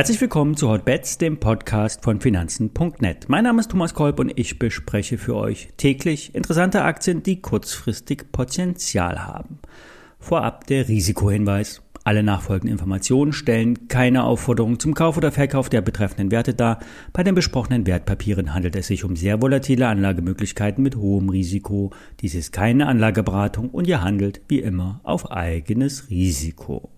Herzlich willkommen zu Hotbets, dem Podcast von Finanzen.net. Mein Name ist Thomas Kolb und ich bespreche für euch täglich interessante Aktien, die kurzfristig Potenzial haben. Vorab der Risikohinweis. Alle nachfolgenden Informationen stellen keine Aufforderung zum Kauf oder Verkauf der betreffenden Werte dar. Bei den besprochenen Wertpapieren handelt es sich um sehr volatile Anlagemöglichkeiten mit hohem Risiko. Dies ist keine Anlageberatung und ihr handelt wie immer auf eigenes Risiko.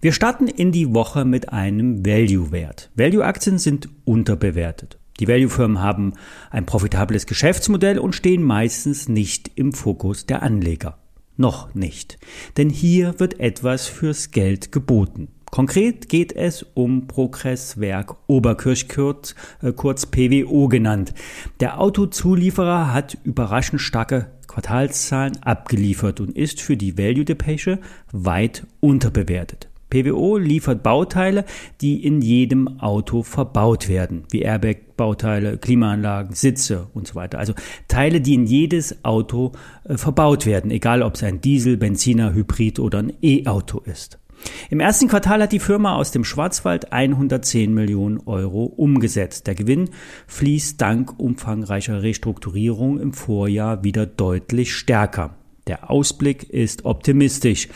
Wir starten in die Woche mit einem Value-Wert. Value-Aktien sind unterbewertet. Die Value-Firmen haben ein profitables Geschäftsmodell und stehen meistens nicht im Fokus der Anleger. Noch nicht. Denn hier wird etwas fürs Geld geboten. Konkret geht es um Progresswerk Oberkirchkürz, äh, kurz PWO genannt. Der Autozulieferer hat überraschend starke Quartalszahlen abgeliefert und ist für die Value Depeche weit unterbewertet. PWO liefert Bauteile, die in jedem Auto verbaut werden, wie Airbag-Bauteile, Klimaanlagen, Sitze und so weiter. Also Teile, die in jedes Auto äh, verbaut werden, egal ob es ein Diesel, Benziner, Hybrid oder ein E-Auto ist. Im ersten Quartal hat die Firma aus dem Schwarzwald 110 Millionen Euro umgesetzt. Der Gewinn fließt dank umfangreicher Restrukturierung im Vorjahr wieder deutlich stärker. Der Ausblick ist optimistisch.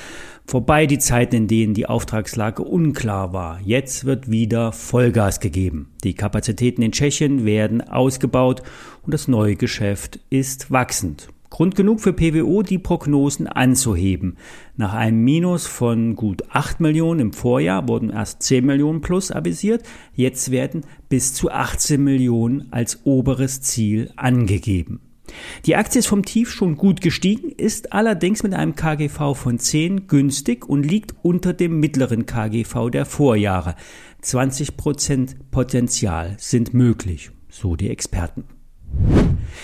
Vorbei die Zeiten, in denen die Auftragslage unklar war. Jetzt wird wieder Vollgas gegeben. Die Kapazitäten in Tschechien werden ausgebaut und das neue Geschäft ist wachsend. Grund genug für PWO, die Prognosen anzuheben. Nach einem Minus von gut 8 Millionen im Vorjahr wurden erst 10 Millionen plus avisiert. Jetzt werden bis zu 18 Millionen als oberes Ziel angegeben. Die Aktie ist vom Tief schon gut gestiegen, ist allerdings mit einem KGV von 10 günstig und liegt unter dem mittleren KGV der Vorjahre. 20% Potenzial sind möglich, so die Experten.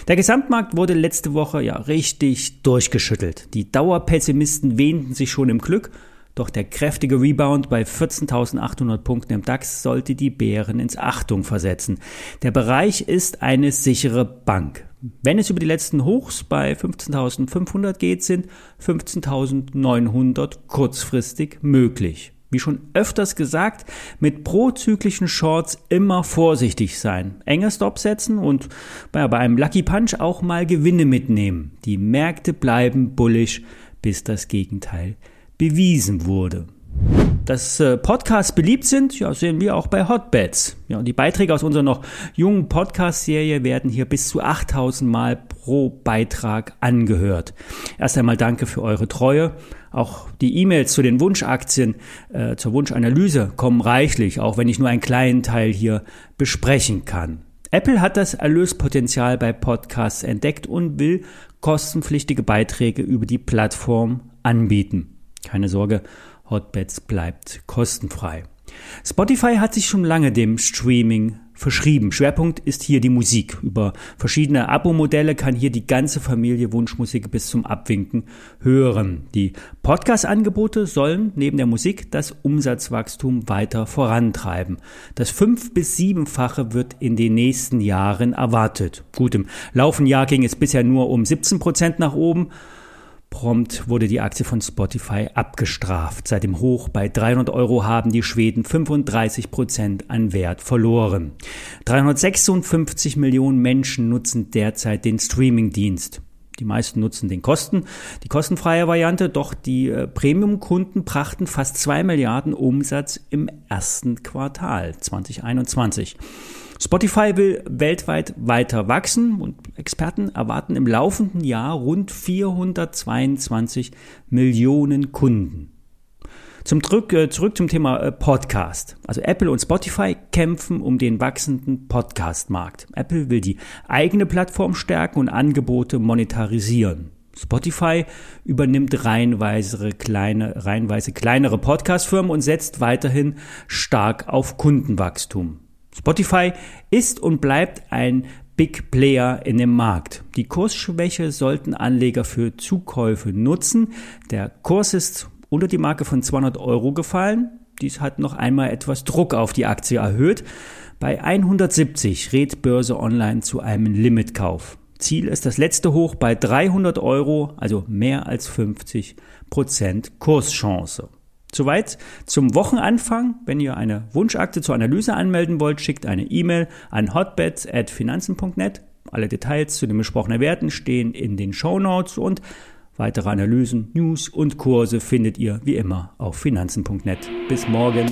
Der Gesamtmarkt wurde letzte Woche ja richtig durchgeschüttelt. Die Dauerpessimisten wähnten sich schon im Glück doch der kräftige Rebound bei 14.800 Punkten im DAX sollte die Bären ins Achtung versetzen. Der Bereich ist eine sichere Bank. Wenn es über die letzten Hochs bei 15.500 geht, sind 15.900 kurzfristig möglich. Wie schon öfters gesagt, mit prozyklischen Shorts immer vorsichtig sein. Enge Stop setzen und bei einem Lucky Punch auch mal Gewinne mitnehmen. Die Märkte bleiben bullish, bis das Gegenteil bewiesen wurde. Dass äh, Podcasts beliebt sind, ja, sehen wir auch bei Hotbeds. Ja, und die Beiträge aus unserer noch jungen Podcast-Serie werden hier bis zu 8000 Mal pro Beitrag angehört. Erst einmal danke für eure Treue. Auch die E-Mails zu den Wunschaktien, äh, zur Wunschanalyse kommen reichlich, auch wenn ich nur einen kleinen Teil hier besprechen kann. Apple hat das Erlöspotenzial bei Podcasts entdeckt und will kostenpflichtige Beiträge über die Plattform anbieten. Keine Sorge, Hotbeds bleibt kostenfrei. Spotify hat sich schon lange dem Streaming verschrieben. Schwerpunkt ist hier die Musik. Über verschiedene Abo-Modelle kann hier die ganze Familie Wunschmusik bis zum Abwinken hören. Die Podcast-Angebote sollen neben der Musik das Umsatzwachstum weiter vorantreiben. Das fünf- bis siebenfache wird in den nächsten Jahren erwartet. Gut, im laufenden Jahr ging es bisher nur um 17 Prozent nach oben. Prompt wurde die Aktie von Spotify abgestraft. Seit dem Hoch bei 300 Euro haben die Schweden 35 Prozent an Wert verloren. 356 Millionen Menschen nutzen derzeit den Streamingdienst. Die meisten nutzen den Kosten, die kostenfreie Variante, doch die äh, Premium-Kunden brachten fast zwei Milliarden Umsatz im ersten Quartal 2021. Spotify will weltweit weiter wachsen und Experten erwarten im laufenden Jahr rund 422 Millionen Kunden. Zum Drück, äh, zurück zum Thema äh, Podcast. Also Apple und Spotify kämpfen um den wachsenden Podcast-Markt. Apple will die eigene Plattform stärken und Angebote monetarisieren. Spotify übernimmt reihenweise, kleine, reihenweise kleinere Podcast-Firmen und setzt weiterhin stark auf Kundenwachstum. Spotify ist und bleibt ein Big Player in dem Markt. Die Kursschwäche sollten Anleger für Zukäufe nutzen. Der Kurs ist unter die Marke von 200 Euro gefallen. Dies hat noch einmal etwas Druck auf die Aktie erhöht. Bei 170 rät Börse Online zu einem Limitkauf. Ziel ist das letzte Hoch bei 300 Euro, also mehr als 50 Prozent Kurschance. Soweit zum Wochenanfang. Wenn ihr eine Wunschakte zur Analyse anmelden wollt, schickt eine E-Mail an hotbets.finanzen.net. Alle Details zu den besprochenen Werten stehen in den Show Notes und Weitere Analysen, News und Kurse findet ihr wie immer auf finanzen.net. Bis morgen.